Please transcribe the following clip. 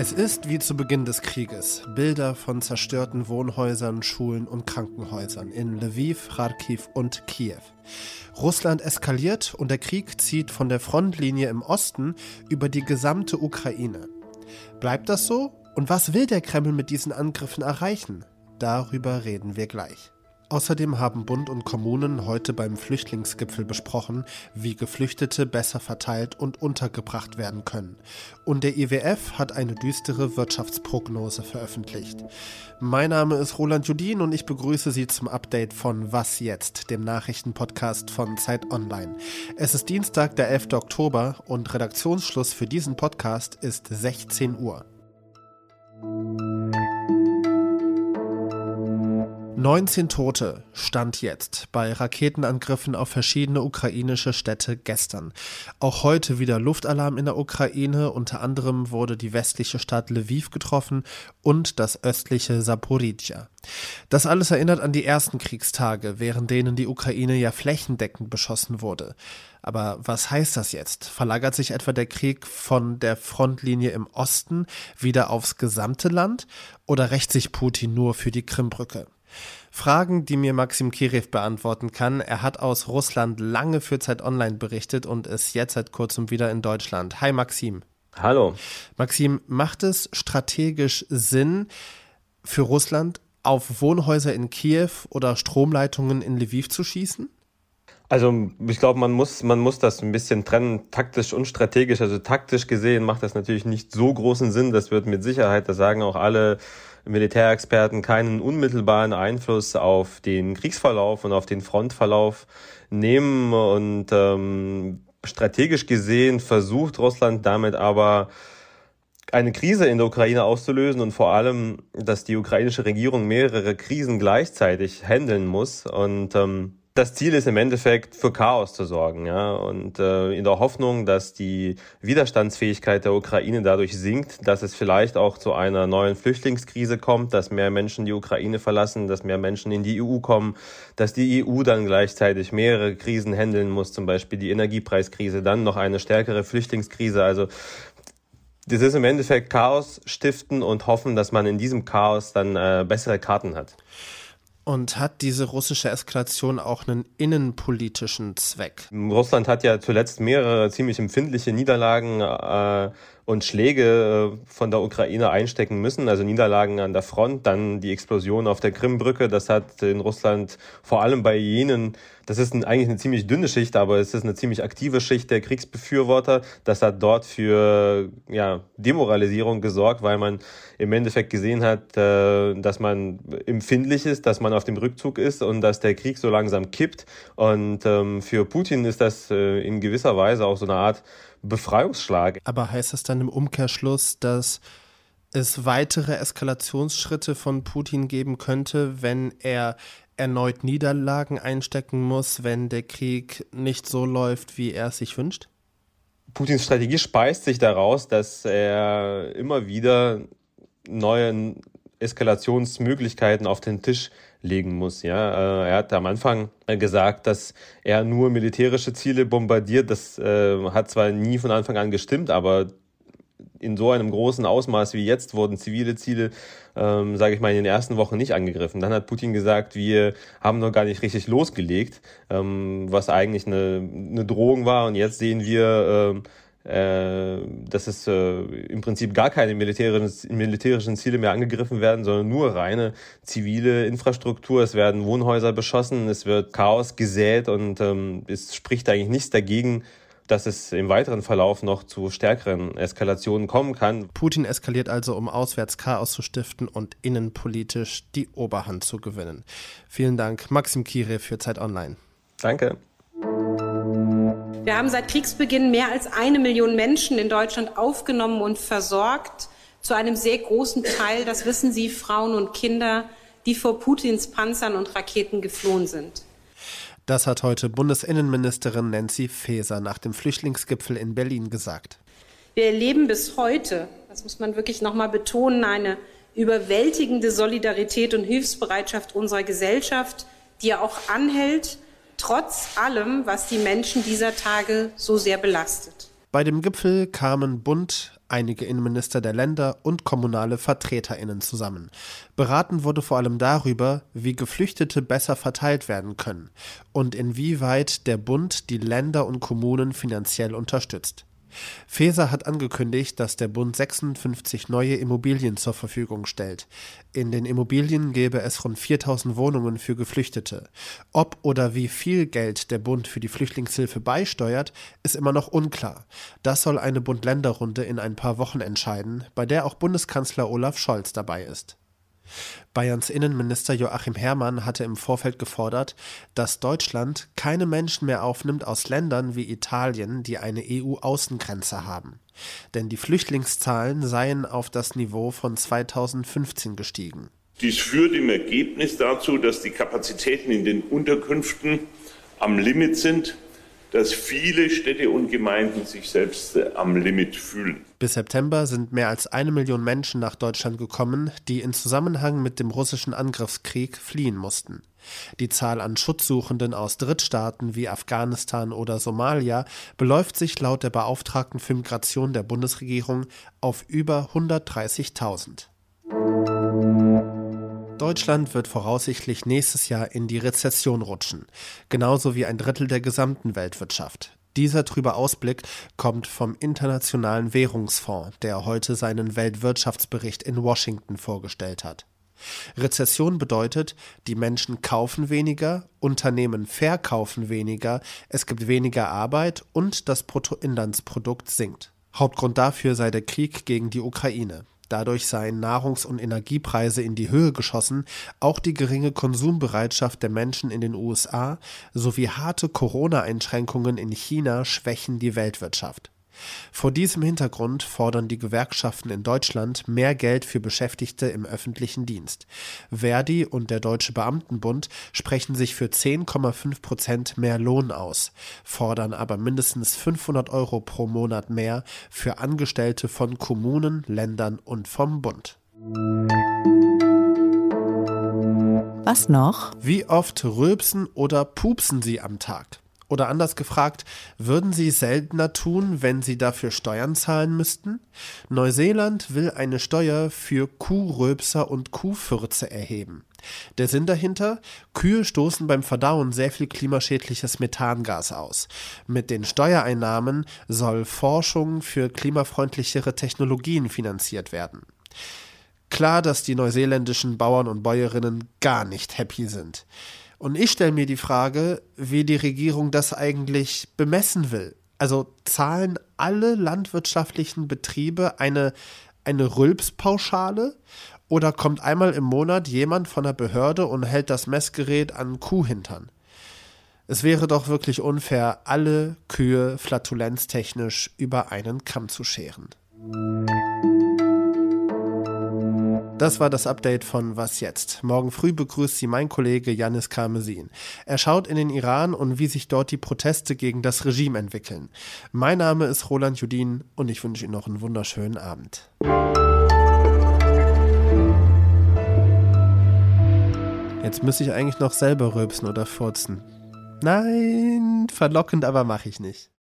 Es ist wie zu Beginn des Krieges. Bilder von zerstörten Wohnhäusern, Schulen und Krankenhäusern in Lviv, Kharkiv und Kiew. Russland eskaliert und der Krieg zieht von der Frontlinie im Osten über die gesamte Ukraine. Bleibt das so? Und was will der Kreml mit diesen Angriffen erreichen? Darüber reden wir gleich. Außerdem haben Bund und Kommunen heute beim Flüchtlingsgipfel besprochen, wie Geflüchtete besser verteilt und untergebracht werden können. Und der IWF hat eine düstere Wirtschaftsprognose veröffentlicht. Mein Name ist Roland Judin und ich begrüße Sie zum Update von Was jetzt, dem Nachrichtenpodcast von Zeit Online. Es ist Dienstag, der 11. Oktober und Redaktionsschluss für diesen Podcast ist 16 Uhr. 19 Tote stand jetzt bei Raketenangriffen auf verschiedene ukrainische Städte gestern. Auch heute wieder Luftalarm in der Ukraine. Unter anderem wurde die westliche Stadt Lviv getroffen und das östliche Saporizhia. Das alles erinnert an die ersten Kriegstage, während denen die Ukraine ja flächendeckend beschossen wurde. Aber was heißt das jetzt? Verlagert sich etwa der Krieg von der Frontlinie im Osten wieder aufs gesamte Land oder rächt sich Putin nur für die Krimbrücke? Fragen, die mir Maxim Kirev beantworten kann. Er hat aus Russland lange für Zeit Online berichtet und ist jetzt seit kurzem wieder in Deutschland. Hi Maxim. Hallo. Maxim, macht es strategisch Sinn für Russland, auf Wohnhäuser in Kiew oder Stromleitungen in Lviv zu schießen? Also ich glaube, man muss, man muss das ein bisschen trennen, taktisch und strategisch. Also taktisch gesehen macht das natürlich nicht so großen Sinn. Das wird mit Sicherheit, das sagen auch alle Militärexperten, keinen unmittelbaren Einfluss auf den Kriegsverlauf und auf den Frontverlauf nehmen. Und ähm, strategisch gesehen versucht Russland damit aber eine Krise in der Ukraine auszulösen und vor allem, dass die ukrainische Regierung mehrere Krisen gleichzeitig handeln muss. Und ähm, das Ziel ist im Endeffekt für Chaos zu sorgen, ja, und äh, in der Hoffnung, dass die Widerstandsfähigkeit der Ukraine dadurch sinkt, dass es vielleicht auch zu einer neuen Flüchtlingskrise kommt, dass mehr Menschen die Ukraine verlassen, dass mehr Menschen in die EU kommen, dass die EU dann gleichzeitig mehrere Krisen handeln muss, zum Beispiel die Energiepreiskrise, dann noch eine stärkere Flüchtlingskrise. Also das ist im Endeffekt Chaos stiften und hoffen, dass man in diesem Chaos dann äh, bessere Karten hat. Und hat diese russische Eskalation auch einen innenpolitischen Zweck? Russland hat ja zuletzt mehrere ziemlich empfindliche Niederlagen äh, und Schläge äh, von der Ukraine einstecken müssen, also Niederlagen an der Front, dann die Explosion auf der Krimbrücke, das hat in Russland vor allem bei jenen, das ist ein, eigentlich eine ziemlich dünne Schicht, aber es ist eine ziemlich aktive Schicht der Kriegsbefürworter, das hat dort für ja, Demoralisierung gesorgt, weil man im Endeffekt gesehen hat, äh, dass man empfindlich ist, dass man auf dem Rückzug ist und dass der Krieg so langsam kippt. Und ähm, für Putin ist das äh, in gewisser Weise auch so eine Art Befreiungsschlag. Aber heißt das dann im Umkehrschluss, dass es weitere Eskalationsschritte von Putin geben könnte, wenn er erneut Niederlagen einstecken muss, wenn der Krieg nicht so läuft, wie er es sich wünscht? Putins Strategie speist sich daraus, dass er immer wieder neue Eskalationsmöglichkeiten auf den Tisch legen muss. Ja, äh, er hat am Anfang äh, gesagt, dass er nur militärische Ziele bombardiert. Das äh, hat zwar nie von Anfang an gestimmt, aber in so einem großen Ausmaß wie jetzt wurden zivile Ziele, ähm, sage ich mal, in den ersten Wochen nicht angegriffen. Dann hat Putin gesagt, wir haben noch gar nicht richtig losgelegt, ähm, was eigentlich eine, eine Drohung war. Und jetzt sehen wir, ähm, äh, dass es äh, im Prinzip gar keine militärischen, militärischen Ziele mehr angegriffen werden, sondern nur reine zivile Infrastruktur. Es werden Wohnhäuser beschossen, es wird Chaos gesät und ähm, es spricht eigentlich nichts dagegen, dass es im weiteren Verlauf noch zu stärkeren Eskalationen kommen kann. Putin eskaliert also, um auswärts Chaos zu stiften und innenpolitisch die Oberhand zu gewinnen. Vielen Dank, Maxim Kire für Zeit Online. Danke. Wir haben seit Kriegsbeginn mehr als eine Million Menschen in Deutschland aufgenommen und versorgt. Zu einem sehr großen Teil, das wissen Sie, Frauen und Kinder, die vor Putins Panzern und Raketen geflohen sind. Das hat heute Bundesinnenministerin Nancy Faeser nach dem Flüchtlingsgipfel in Berlin gesagt. Wir erleben bis heute, das muss man wirklich noch mal betonen, eine überwältigende Solidarität und Hilfsbereitschaft unserer Gesellschaft, die ja auch anhält trotz allem, was die Menschen dieser Tage so sehr belastet. Bei dem Gipfel kamen Bund, einige Innenminister der Länder und kommunale Vertreterinnen zusammen. Beraten wurde vor allem darüber, wie Geflüchtete besser verteilt werden können und inwieweit der Bund die Länder und Kommunen finanziell unterstützt. Faeser hat angekündigt, dass der Bund 56 neue Immobilien zur Verfügung stellt. In den Immobilien gäbe es rund 4000 Wohnungen für Geflüchtete. Ob oder wie viel Geld der Bund für die Flüchtlingshilfe beisteuert, ist immer noch unklar. Das soll eine Bund-Länder-Runde in ein paar Wochen entscheiden, bei der auch Bundeskanzler Olaf Scholz dabei ist. Bayerns Innenminister Joachim Herrmann hatte im Vorfeld gefordert, dass Deutschland keine Menschen mehr aufnimmt aus Ländern wie Italien, die eine EU-Außengrenze haben. Denn die Flüchtlingszahlen seien auf das Niveau von 2015 gestiegen. Dies führt im Ergebnis dazu, dass die Kapazitäten in den Unterkünften am Limit sind dass viele Städte und Gemeinden sich selbst äh, am Limit fühlen. Bis September sind mehr als eine Million Menschen nach Deutschland gekommen, die in Zusammenhang mit dem russischen Angriffskrieg fliehen mussten. Die Zahl an Schutzsuchenden aus Drittstaaten wie Afghanistan oder Somalia beläuft sich laut der Beauftragten für Migration der Bundesregierung auf über 130.000. Deutschland wird voraussichtlich nächstes Jahr in die Rezession rutschen, genauso wie ein Drittel der gesamten Weltwirtschaft. Dieser trübe Ausblick kommt vom Internationalen Währungsfonds, der heute seinen Weltwirtschaftsbericht in Washington vorgestellt hat. Rezession bedeutet, die Menschen kaufen weniger, Unternehmen verkaufen weniger, es gibt weniger Arbeit und das Bruttoinlandsprodukt sinkt. Hauptgrund dafür sei der Krieg gegen die Ukraine. Dadurch seien Nahrungs- und Energiepreise in die Höhe geschossen, auch die geringe Konsumbereitschaft der Menschen in den USA sowie harte Corona-Einschränkungen in China schwächen die Weltwirtschaft. Vor diesem Hintergrund fordern die Gewerkschaften in Deutschland mehr Geld für Beschäftigte im öffentlichen Dienst. Verdi und der Deutsche Beamtenbund sprechen sich für 10,5 Prozent mehr Lohn aus, fordern aber mindestens 500 Euro pro Monat mehr für Angestellte von Kommunen, Ländern und vom Bund. Was noch? Wie oft rülpsen oder pupsen Sie am Tag? Oder anders gefragt, würden Sie seltener tun, wenn Sie dafür Steuern zahlen müssten? Neuseeland will eine Steuer für Kuhröpser und Kuhfürze erheben. Der Sinn dahinter? Kühe stoßen beim Verdauen sehr viel klimaschädliches Methangas aus. Mit den Steuereinnahmen soll Forschung für klimafreundlichere Technologien finanziert werden. Klar, dass die neuseeländischen Bauern und Bäuerinnen gar nicht happy sind. Und ich stelle mir die Frage, wie die Regierung das eigentlich bemessen will. Also zahlen alle landwirtschaftlichen Betriebe eine, eine Rülpspauschale oder kommt einmal im Monat jemand von der Behörde und hält das Messgerät an Kuhhintern? Es wäre doch wirklich unfair, alle Kühe flatulenztechnisch über einen Kamm zu scheren. Das war das Update von Was jetzt? Morgen früh begrüßt Sie mein Kollege Janis Karmesin. Er schaut in den Iran und wie sich dort die Proteste gegen das Regime entwickeln. Mein Name ist Roland Judin und ich wünsche Ihnen noch einen wunderschönen Abend. Jetzt müsste ich eigentlich noch selber rülpsen oder furzen. Nein, verlockend, aber mache ich nicht.